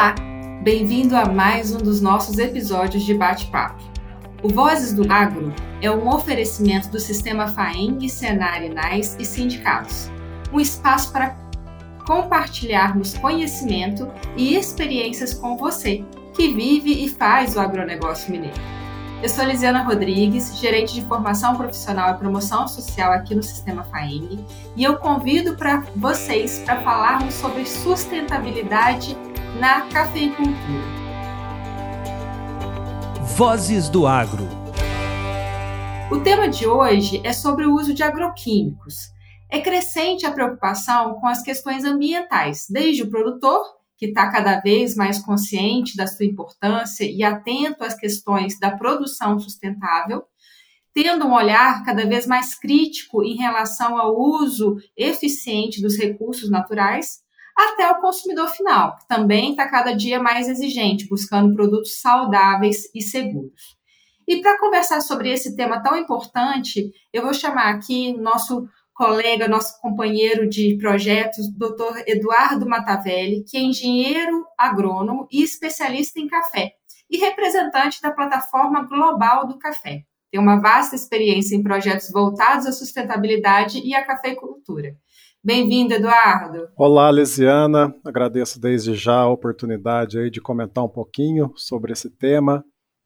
Olá, bem-vindo a mais um dos nossos episódios de bate-papo. O Vozes do Agro é um oferecimento do Sistema FAENG, Senar, Inais e sindicatos, um espaço para compartilharmos conhecimento e experiências com você, que vive e faz o agronegócio mineiro. Eu sou Lisiana Rodrigues, gerente de formação profissional e promoção social aqui no Sistema FAENG, e eu convido para vocês para falarmos sobre sustentabilidade na cafeicultura. Vozes do Agro. O tema de hoje é sobre o uso de agroquímicos. É crescente a preocupação com as questões ambientais, desde o produtor, que está cada vez mais consciente da sua importância e atento às questões da produção sustentável, tendo um olhar cada vez mais crítico em relação ao uso eficiente dos recursos naturais, até o consumidor final, que também está cada dia mais exigente, buscando produtos saudáveis e seguros. E para conversar sobre esse tema tão importante, eu vou chamar aqui nosso colega, nosso companheiro de projetos, Dr. Eduardo Matavelli, que é engenheiro agrônomo e especialista em café e representante da plataforma global do café. Tem uma vasta experiência em projetos voltados à sustentabilidade e à cafeicultura. Bem-vindo, Eduardo. Olá, Lisiana. Agradeço desde já a oportunidade aí de comentar um pouquinho sobre esse tema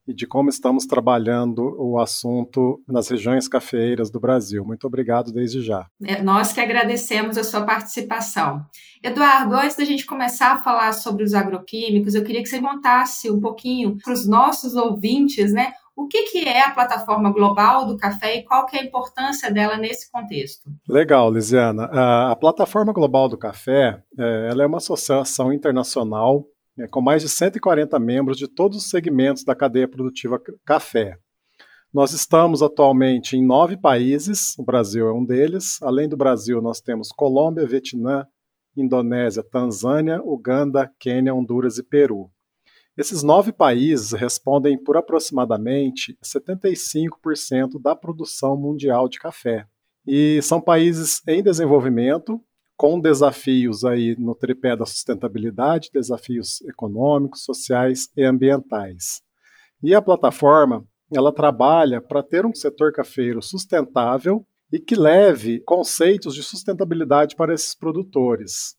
e de como estamos trabalhando o assunto nas regiões cafeeiras do Brasil. Muito obrigado desde já. É, nós que agradecemos a sua participação. Eduardo, antes da gente começar a falar sobre os agroquímicos, eu queria que você contasse um pouquinho para os nossos ouvintes, né, o que, que é a plataforma global do café e qual que é a importância dela nesse contexto? Legal, Lisiana. A, plataforma global do café, é, ela é uma associação internacional é, com mais de 140 membros de todos os segmentos da cadeia produtiva café. Nós estamos atualmente em nove países, o Brasil é um deles. Além do Brasil, nós temos Colômbia, Vietnã, Indonésia, Tanzânia, Uganda, Quênia, Honduras e Peru. Esses nove países respondem por aproximadamente 75% da produção mundial de café. E são países em desenvolvimento, com desafios aí no tripé da sustentabilidade, desafios econômicos, sociais e ambientais. E a plataforma, ela trabalha para ter um setor cafeiro sustentável e que leve conceitos de sustentabilidade para esses produtores.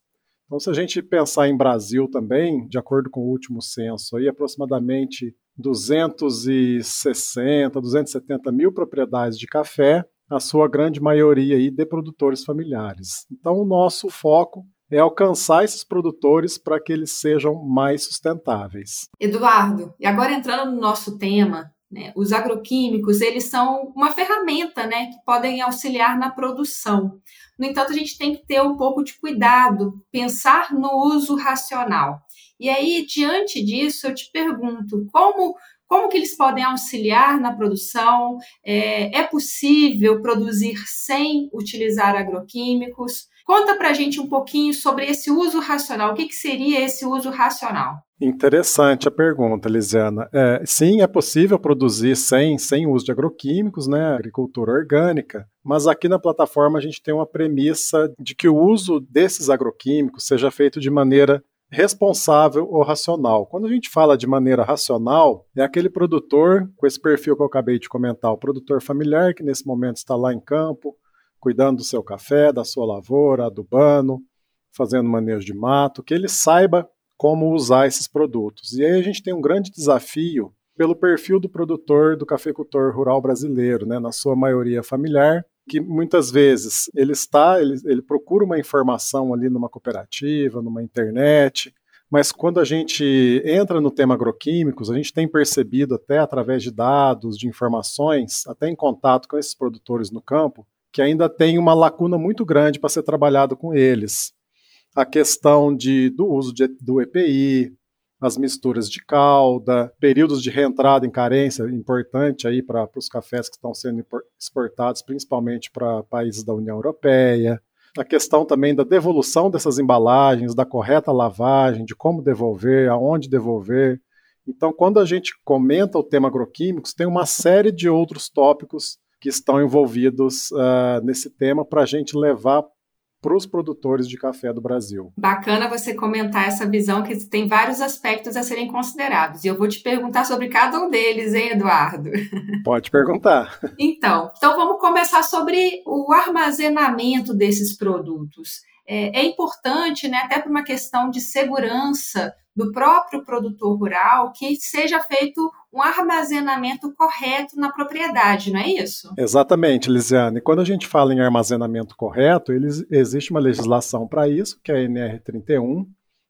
Então, se a gente pensar em Brasil também, de acordo com o último censo, aí aproximadamente 260, 270 mil propriedades de café, a sua grande maioria aí de produtores familiares. Então, o nosso foco é alcançar esses produtores para que eles sejam mais sustentáveis. Eduardo, e agora entrando no nosso tema, né, os agroquímicos, eles são uma ferramenta né, que podem auxiliar na produção. No entanto, a gente tem que ter um pouco de cuidado, pensar no uso racional. E aí, diante disso, eu te pergunto, como como que eles podem auxiliar na produção? É, é possível produzir sem utilizar agroquímicos? Conta para a gente um pouquinho sobre esse uso racional. O que, que seria esse uso racional? Interessante a pergunta, Lisiana. É, sim, é possível produzir sem, sem uso de agroquímicos, né, agricultura orgânica, mas aqui na plataforma a gente tem uma premissa de que o uso desses agroquímicos seja feito de maneira responsável ou racional. Quando a gente fala de maneira racional, é aquele produtor com esse perfil que eu acabei de comentar, o produtor familiar que nesse momento está lá em campo, cuidando do seu café, da sua lavoura, adubando, fazendo manejo de mato, que ele saiba como usar esses produtos. E aí a gente tem um grande desafio pelo perfil do produtor, do cafeicultor rural brasileiro, né, na sua maioria familiar, que muitas vezes ele está, ele, ele procura uma informação ali numa cooperativa, numa internet, mas quando a gente entra no tema agroquímicos, a gente tem percebido até através de dados, de informações, até em contato com esses produtores no campo, que ainda tem uma lacuna muito grande para ser trabalhado com eles. A questão de, do uso de, do EPI, as misturas de calda, períodos de reentrada em carência, importante aí para os cafés que estão sendo exportados, principalmente para países da União Europeia. A questão também da devolução dessas embalagens, da correta lavagem, de como devolver, aonde devolver. Então, quando a gente comenta o tema agroquímicos, tem uma série de outros tópicos que estão envolvidos uh, nesse tema para a gente levar para os produtores de café do Brasil. Bacana você comentar essa visão que tem vários aspectos a serem considerados. E eu vou te perguntar sobre cada um deles, hein, Eduardo? Pode perguntar. Então, então vamos começar sobre o armazenamento desses produtos. É, é importante, né, até por uma questão de segurança do próprio produtor rural que seja feito um armazenamento correto na propriedade, não é isso? Exatamente, Lisiane. Quando a gente fala em armazenamento correto, existe uma legislação para isso, que é a NR31,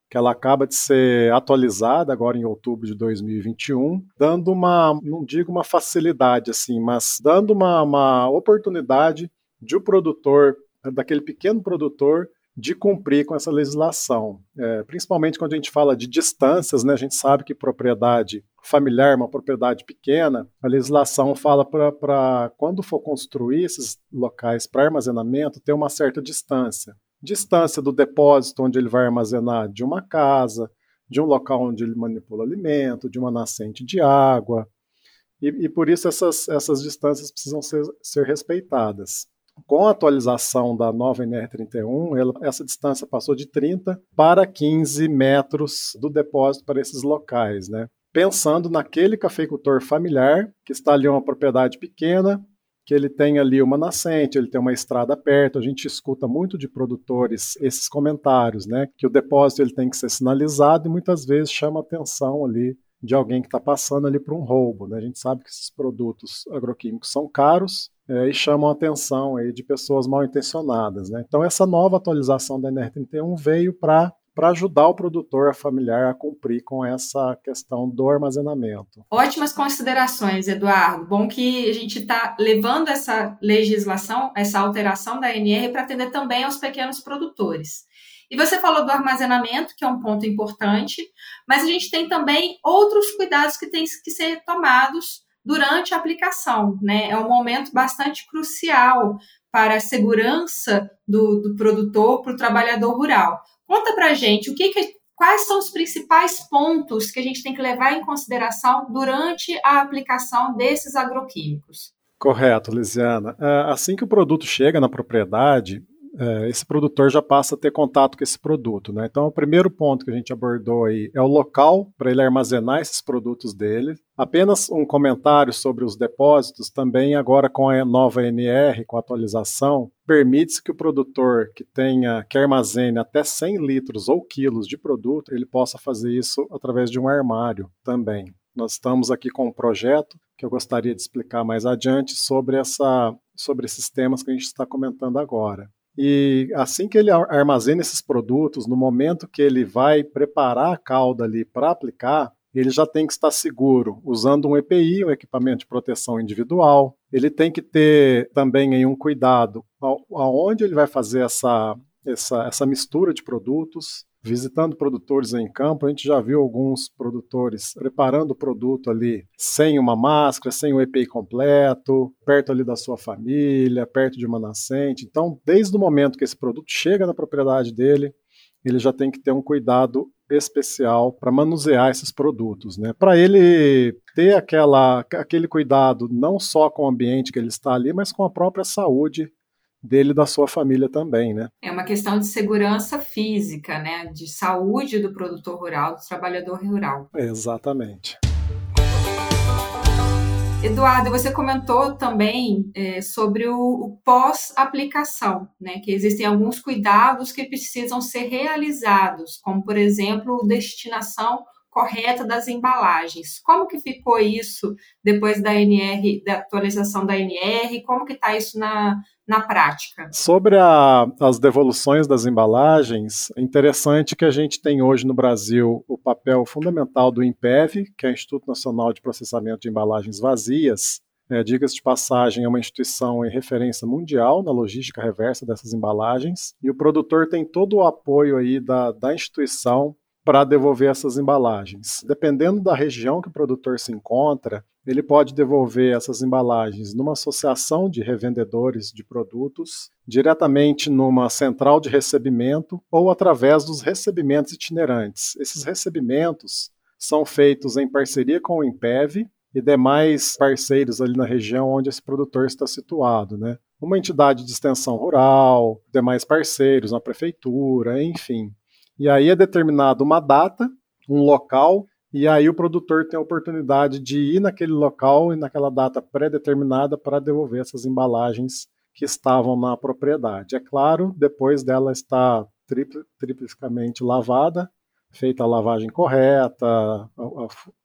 que ela acaba de ser atualizada agora em outubro de 2021, dando uma, não digo uma facilidade assim, mas dando uma, uma oportunidade de o produtor, daquele pequeno produtor, de cumprir com essa legislação. É, principalmente quando a gente fala de distâncias, né, a gente sabe que propriedade familiar é uma propriedade pequena, a legislação fala para quando for construir esses locais para armazenamento, ter uma certa distância. Distância do depósito onde ele vai armazenar de uma casa, de um local onde ele manipula alimento, de uma nascente de água. E, e por isso essas, essas distâncias precisam ser, ser respeitadas com a atualização da nova NR31, ela, essa distância passou de 30 para 15 metros do depósito para esses locais, né? Pensando naquele cafeicultor familiar que está ali uma propriedade pequena, que ele tem ali uma nascente, ele tem uma estrada perto. A gente escuta muito de produtores esses comentários, né? Que o depósito ele tem que ser sinalizado e muitas vezes chama atenção ali de alguém que está passando ali para um roubo. Né? A gente sabe que esses produtos agroquímicos são caros é, e chamam a atenção aí de pessoas mal intencionadas. Né? Então, essa nova atualização da NR31 veio para para ajudar o produtor familiar a cumprir com essa questão do armazenamento. Ótimas considerações, Eduardo. Bom que a gente está levando essa legislação, essa alteração da NR para atender também aos pequenos produtores. E você falou do armazenamento, que é um ponto importante, mas a gente tem também outros cuidados que têm que ser tomados durante a aplicação, né? É um momento bastante crucial para a segurança do, do produtor, para o trabalhador rural. Conta para gente o que, que quais são os principais pontos que a gente tem que levar em consideração durante a aplicação desses agroquímicos. Correto, Lisiana. É, assim que o produto chega na propriedade, é, esse produtor já passa a ter contato com esse produto. Né? Então, o primeiro ponto que a gente abordou aí é o local para ele armazenar esses produtos dele. Apenas um comentário sobre os depósitos, também agora com a nova NR, com a atualização, permite-se que o produtor que tenha, que armazene até 100 litros ou quilos de produto, ele possa fazer isso através de um armário também. Nós estamos aqui com um projeto que eu gostaria de explicar mais adiante sobre, essa, sobre esses temas que a gente está comentando agora. E assim que ele armazena esses produtos, no momento que ele vai preparar a calda ali para aplicar, ele já tem que estar seguro, usando um EPI, um equipamento de proteção individual. Ele tem que ter também aí um cuidado aonde ele vai fazer essa, essa, essa mistura de produtos visitando produtores em campo, a gente já viu alguns produtores preparando o produto ali sem uma máscara, sem o EPI completo, perto ali da sua família, perto de uma nascente. Então, desde o momento que esse produto chega na propriedade dele, ele já tem que ter um cuidado especial para manusear esses produtos, né? Para ele ter aquela, aquele cuidado não só com o ambiente que ele está ali, mas com a própria saúde dele e da sua família também, né? É uma questão de segurança física, né? De saúde do produtor rural, do trabalhador rural. Exatamente. Eduardo, você comentou também é, sobre o, o pós-aplicação, né? Que existem alguns cuidados que precisam ser realizados, como por exemplo, destinação correta das embalagens. Como que ficou isso depois da NR, da atualização da NR? Como que está isso na, na prática? Sobre a, as devoluções das embalagens, é interessante que a gente tem hoje no Brasil o papel fundamental do INPEV, que é o Instituto Nacional de Processamento de Embalagens Vazias, é, Diga-se de passagem, é uma instituição em referência mundial na logística reversa dessas embalagens, e o produtor tem todo o apoio aí da, da instituição para devolver essas embalagens. Dependendo da região que o produtor se encontra, ele pode devolver essas embalagens numa associação de revendedores de produtos, diretamente numa central de recebimento ou através dos recebimentos itinerantes. Esses recebimentos são feitos em parceria com o Impev e demais parceiros ali na região onde esse produtor está situado, né? uma entidade de extensão rural, demais parceiros, uma prefeitura, enfim. E aí é determinada uma data, um local, e aí o produtor tem a oportunidade de ir naquele local e naquela data pré-determinada para devolver essas embalagens que estavam na propriedade. É claro, depois dela estar triplicamente lavada, feita a lavagem correta,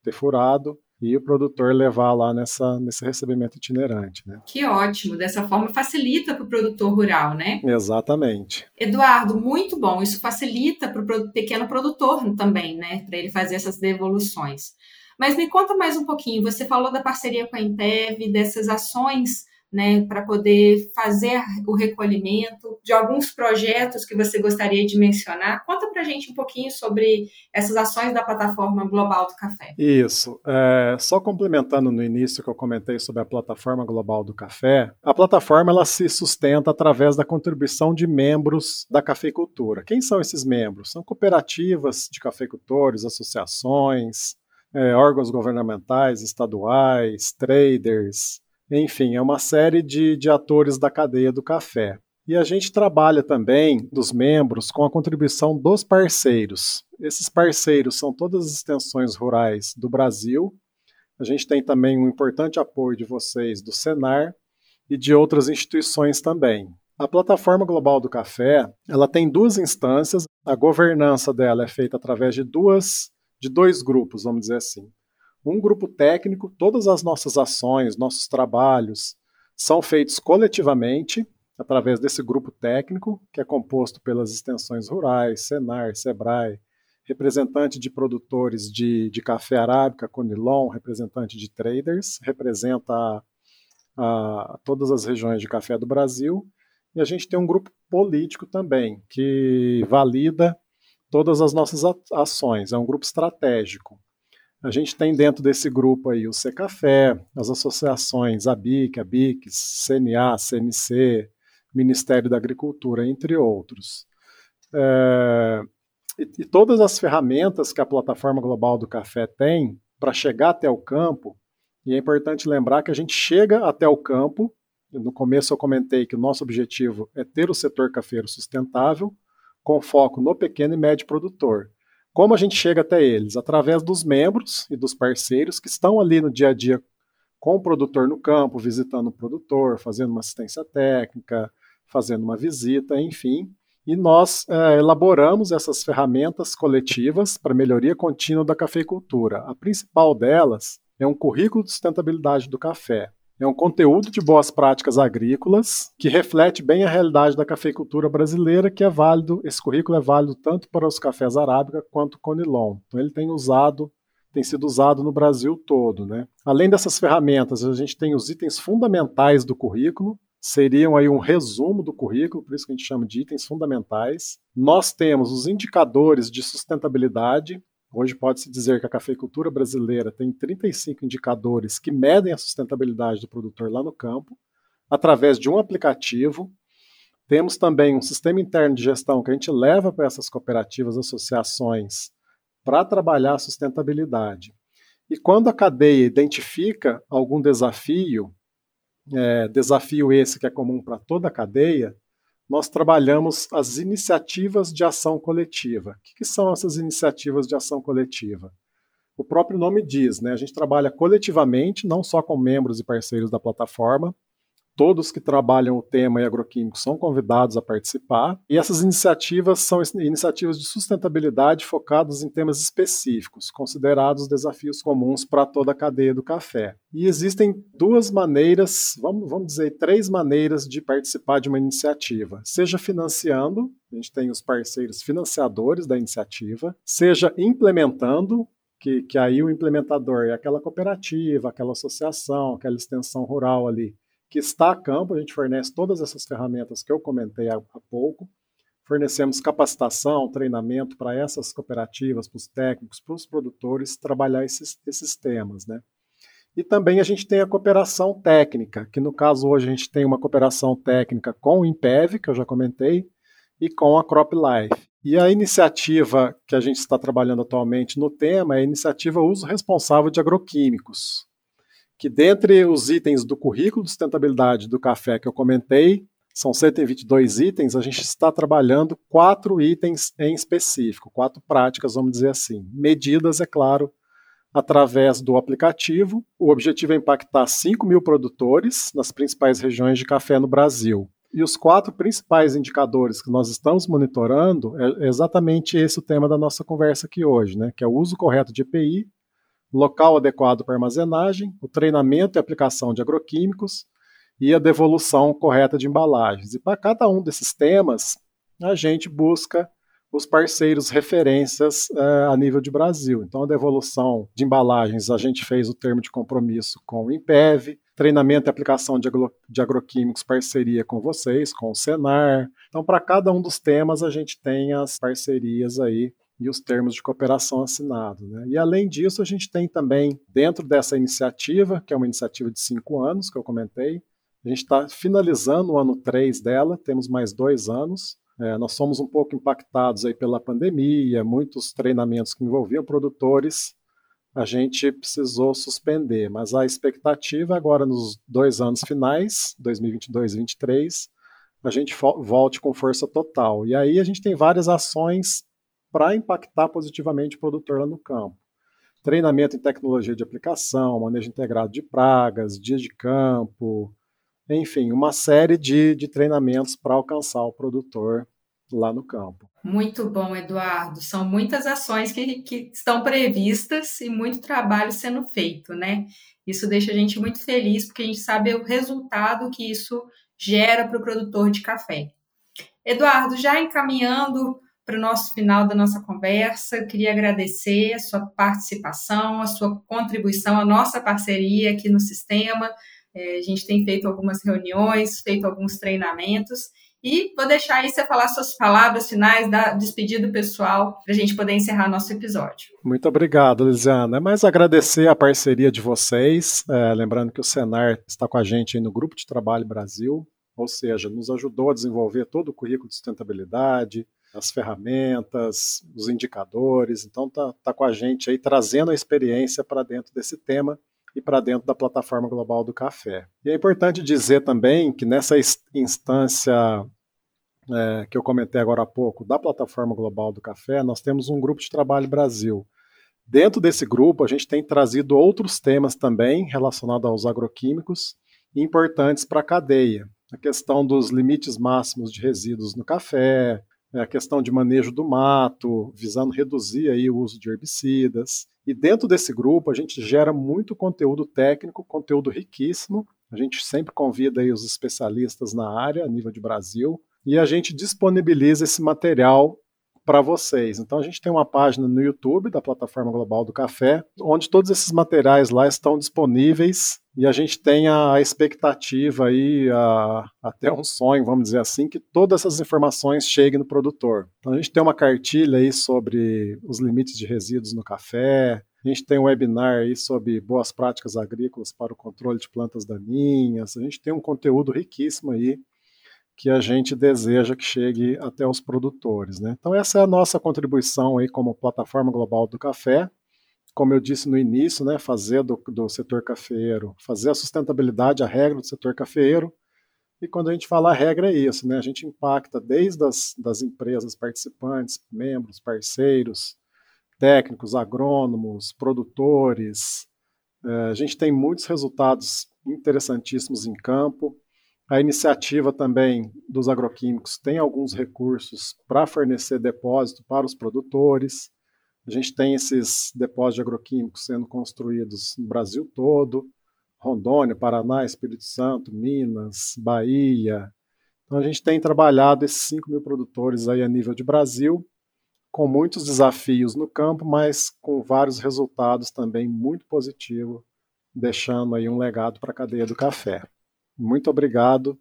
ter furado, e o produtor levar lá nessa, nesse recebimento itinerante. Né? Que ótimo! Dessa forma facilita para o produtor rural, né? Exatamente. Eduardo, muito bom. Isso facilita para o pequeno produtor também, né? Para ele fazer essas devoluções. Mas me conta mais um pouquinho. Você falou da parceria com a Intev, dessas ações né, para poder fazer o recolhimento, de alguns projetos que você gostaria de mencionar. Conta para a gente um pouquinho sobre essas ações da plataforma Global do Café. Isso. É, só complementando no início que eu comentei sobre a plataforma Global do Café, a plataforma ela se sustenta através da contribuição de membros da cafeicultura. Quem são esses membros? São cooperativas de cafeicultores, associações, é, órgãos governamentais, estaduais, traders, enfim, é uma série de, de atores da cadeia do café. E a gente trabalha também, dos membros, com a contribuição dos parceiros. Esses parceiros são todas as extensões rurais do Brasil. A gente tem também um importante apoio de vocês do Senar e de outras instituições também. A plataforma global do café, ela tem duas instâncias. A governança dela é feita através de duas, de dois grupos, vamos dizer assim um grupo técnico, todas as nossas ações, nossos trabalhos são feitos coletivamente através desse grupo técnico, que é composto pelas extensões rurais, Senar, Sebrae, representante de produtores de, de café arábica, Conilon, representante de traders, representa a, a, todas as regiões de café do Brasil, e a gente tem um grupo político também, que valida todas as nossas ações, é um grupo estratégico. A gente tem dentro desse grupo aí o Secafé, as associações ABIC, ABICS, CNA, CNC, Ministério da Agricultura, entre outros. É, e, e todas as ferramentas que a plataforma global do café tem para chegar até o campo, e é importante lembrar que a gente chega até o campo. No começo eu comentei que o nosso objetivo é ter o setor cafeiro sustentável, com foco no pequeno e médio produtor. Como a gente chega até eles? Através dos membros e dos parceiros que estão ali no dia a dia com o produtor no campo, visitando o produtor, fazendo uma assistência técnica, fazendo uma visita, enfim. E nós é, elaboramos essas ferramentas coletivas para melhoria contínua da cafeicultura. A principal delas é um currículo de sustentabilidade do café, é um conteúdo de boas práticas agrícolas que reflete bem a realidade da cafeicultura brasileira, que é válido, esse currículo é válido tanto para os cafés arábica quanto conilon. Então ele tem usado, tem sido usado no Brasil todo, né? Além dessas ferramentas, a gente tem os itens fundamentais do currículo, seriam aí um resumo do currículo, por isso que a gente chama de itens fundamentais. Nós temos os indicadores de sustentabilidade, Hoje pode-se dizer que a cafeicultura brasileira tem 35 indicadores que medem a sustentabilidade do produtor lá no campo, através de um aplicativo. Temos também um sistema interno de gestão que a gente leva para essas cooperativas, associações, para trabalhar a sustentabilidade. E quando a cadeia identifica algum desafio, é, desafio esse que é comum para toda a cadeia, nós trabalhamos as iniciativas de ação coletiva. O que, que, são essas iniciativas de ação coletiva? O próprio nome diz, né? A gente trabalha coletivamente, não só com membros e parceiros da plataforma, Todos que trabalham o tema e agroquímicos são convidados a participar. E essas iniciativas são iniciativas de sustentabilidade focadas em temas específicos, considerados desafios comuns para toda a cadeia do café. E existem duas maneiras, vamos, vamos dizer, três maneiras de participar de uma iniciativa. Seja financiando, a gente tem os parceiros financiadores da iniciativa, seja implementando, que, que aí o implementador é aquela cooperativa, aquela associação, aquela extensão rural ali que está a campo. A gente fornece todas essas ferramentas que eu comentei há, há pouco. Fornecemos capacitação, treinamento para essas cooperativas, para os técnicos, para os produtores trabalhar esses, esses temas, né? E também a gente tem a cooperação técnica, que no caso hoje a gente tem uma cooperação técnica com o Impev, que eu já comentei, e com a CropLife. E a iniciativa que a gente está trabalhando atualmente no tema é a iniciativa Uso Responsável de Agroquímicos, que dentre os itens do currículo de sustentabilidade do café que eu comentei, são 122 itens, a gente está trabalhando quatro itens em específico, quatro práticas, vamos dizer assim. Medidas, é claro, através do aplicativo. O objetivo é impactar 5 mil produtores nas principais regiões de café no Brasil. E os quatro principais indicadores que nós estamos monitorando é exatamente esse o tema da nossa conversa aqui hoje, né? que é o uso correto de EPI, local adequado para armazenagem, o treinamento e aplicação de agroquímicos e a devolução correta de embalagens. E para cada um desses temas, a gente busca os parceiros referências uh, a nível de Brasil. Então, a devolução de embalagens, a gente fez o termo de compromisso com o IMPEV, treinamento e aplicação de, agro, de agroquímicos, parceria com vocês, com o Senar. Então, para cada um dos temas, a gente tem as parcerias aí e os termos de cooperação assinados. Né? E, além disso, a gente tem também, dentro dessa iniciativa, que é uma iniciativa de cinco anos, que eu comentei, a gente está finalizando o ano 3 dela, temos mais dois anos, é, nós somos um pouco impactados aí pela pandemia, muitos treinamentos que envolviam produtores, a gente precisou suspender, mas a expectativa agora nos dois anos finais, 2022 e 2023, a gente volte com força total. E aí a gente tem várias ações para impactar positivamente o produtor lá no campo. Treinamento em tecnologia de aplicação, manejo integrado de pragas, dias de campo, enfim, uma série de, de treinamentos para alcançar o produtor lá no campo. Muito bom, Eduardo. São muitas ações que, que estão previstas e muito trabalho sendo feito, né? Isso deixa a gente muito feliz, porque a gente sabe o resultado que isso gera para o produtor de café. Eduardo, já encaminhando para o nosso final da nossa conversa, eu queria agradecer a sua participação, a sua contribuição, a nossa parceria aqui no sistema. É, a gente tem feito algumas reuniões, feito alguns treinamentos e vou deixar aí você falar suas palavras finais, da despedida pessoal, para a gente poder encerrar nosso episódio. Muito obrigado, Lisiana. É mais agradecer a parceria de vocês. É, lembrando que o Senar está com a gente no Grupo de Trabalho Brasil, ou seja, nos ajudou a desenvolver todo o currículo de sustentabilidade, as ferramentas, os indicadores. Então, está tá com a gente aí trazendo a experiência para dentro desse tema e para dentro da plataforma global do café. E é importante dizer também que nessa instância é, que eu comentei agora há pouco, da plataforma global do café, nós temos um grupo de trabalho Brasil. Dentro desse grupo, a gente tem trazido outros temas também relacionados aos agroquímicos importantes para a cadeia. A questão dos limites máximos de resíduos no café, a questão de manejo do mato, visando reduzir aí o uso de herbicidas. E dentro desse grupo a gente gera muito conteúdo técnico, conteúdo riquíssimo. A gente sempre convida aí os especialistas na área, a nível de Brasil, e a gente disponibiliza esse material para vocês. Então a gente tem uma página no YouTube da plataforma Global do Café, onde todos esses materiais lá estão disponíveis e a gente tem a expectativa aí, a, até um sonho, vamos dizer assim, que todas essas informações cheguem no produtor. Então a gente tem uma cartilha aí sobre os limites de resíduos no café, a gente tem um webinar aí sobre boas práticas agrícolas para o controle de plantas daninhas, a gente tem um conteúdo riquíssimo aí que a gente deseja que chegue até os produtores. Né? Então, essa é a nossa contribuição aí como plataforma global do café. Como eu disse no início, né, fazer do, do setor cafeiro, fazer a sustentabilidade a regra do setor cafeiro. E quando a gente fala a regra é isso, né? A gente impacta desde as das empresas participantes, membros, parceiros, técnicos, agrônomos, produtores. É, a gente tem muitos resultados interessantíssimos em campo. A iniciativa também dos agroquímicos tem alguns recursos para fornecer depósito para os produtores. A gente tem esses depósitos de agroquímicos sendo construídos no Brasil todo, Rondônia, Paraná, Espírito Santo, Minas, Bahia. Então a gente tem trabalhado esses 5 mil produtores aí a nível de Brasil, com muitos desafios no campo, mas com vários resultados também muito positivos, deixando aí um legado para a cadeia do café. Muito obrigado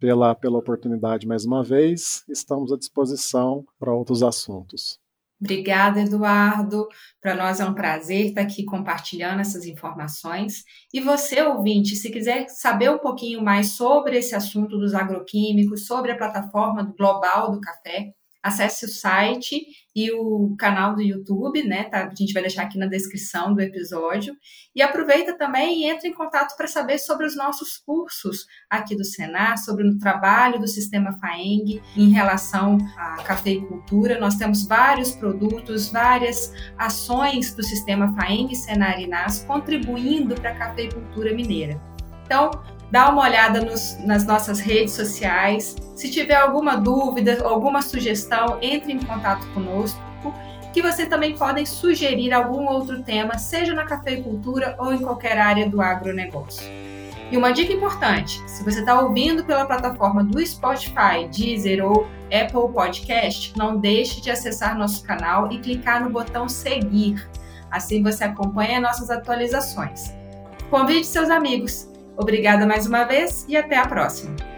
pela, pela oportunidade mais uma vez. Estamos à disposição para outros assuntos. Obrigada, Eduardo. Para nós é um prazer estar aqui compartilhando essas informações. E você, ouvinte, se quiser saber um pouquinho mais sobre esse assunto dos agroquímicos, sobre a plataforma global do café, acesse o site e o canal do YouTube, né? Tá? A gente vai deixar aqui na descrição do episódio. E aproveita também e entre em contato para saber sobre os nossos cursos aqui do Senar, sobre o trabalho do sistema FAENG em relação à cafeicultura. Nós temos vários produtos, várias ações do sistema FAENG, Senar e NAS contribuindo para a cafeicultura mineira. Então, dá uma olhada nos, nas nossas redes sociais. Se tiver alguma dúvida, alguma sugestão, entre em contato conosco, que você também podem sugerir algum outro tema, seja na cafeicultura ou em qualquer área do agronegócio. E uma dica importante: se você está ouvindo pela plataforma do Spotify, Deezer ou Apple Podcast, não deixe de acessar nosso canal e clicar no botão seguir. Assim você acompanha nossas atualizações. Convide seus amigos. Obrigada mais uma vez e até a próxima!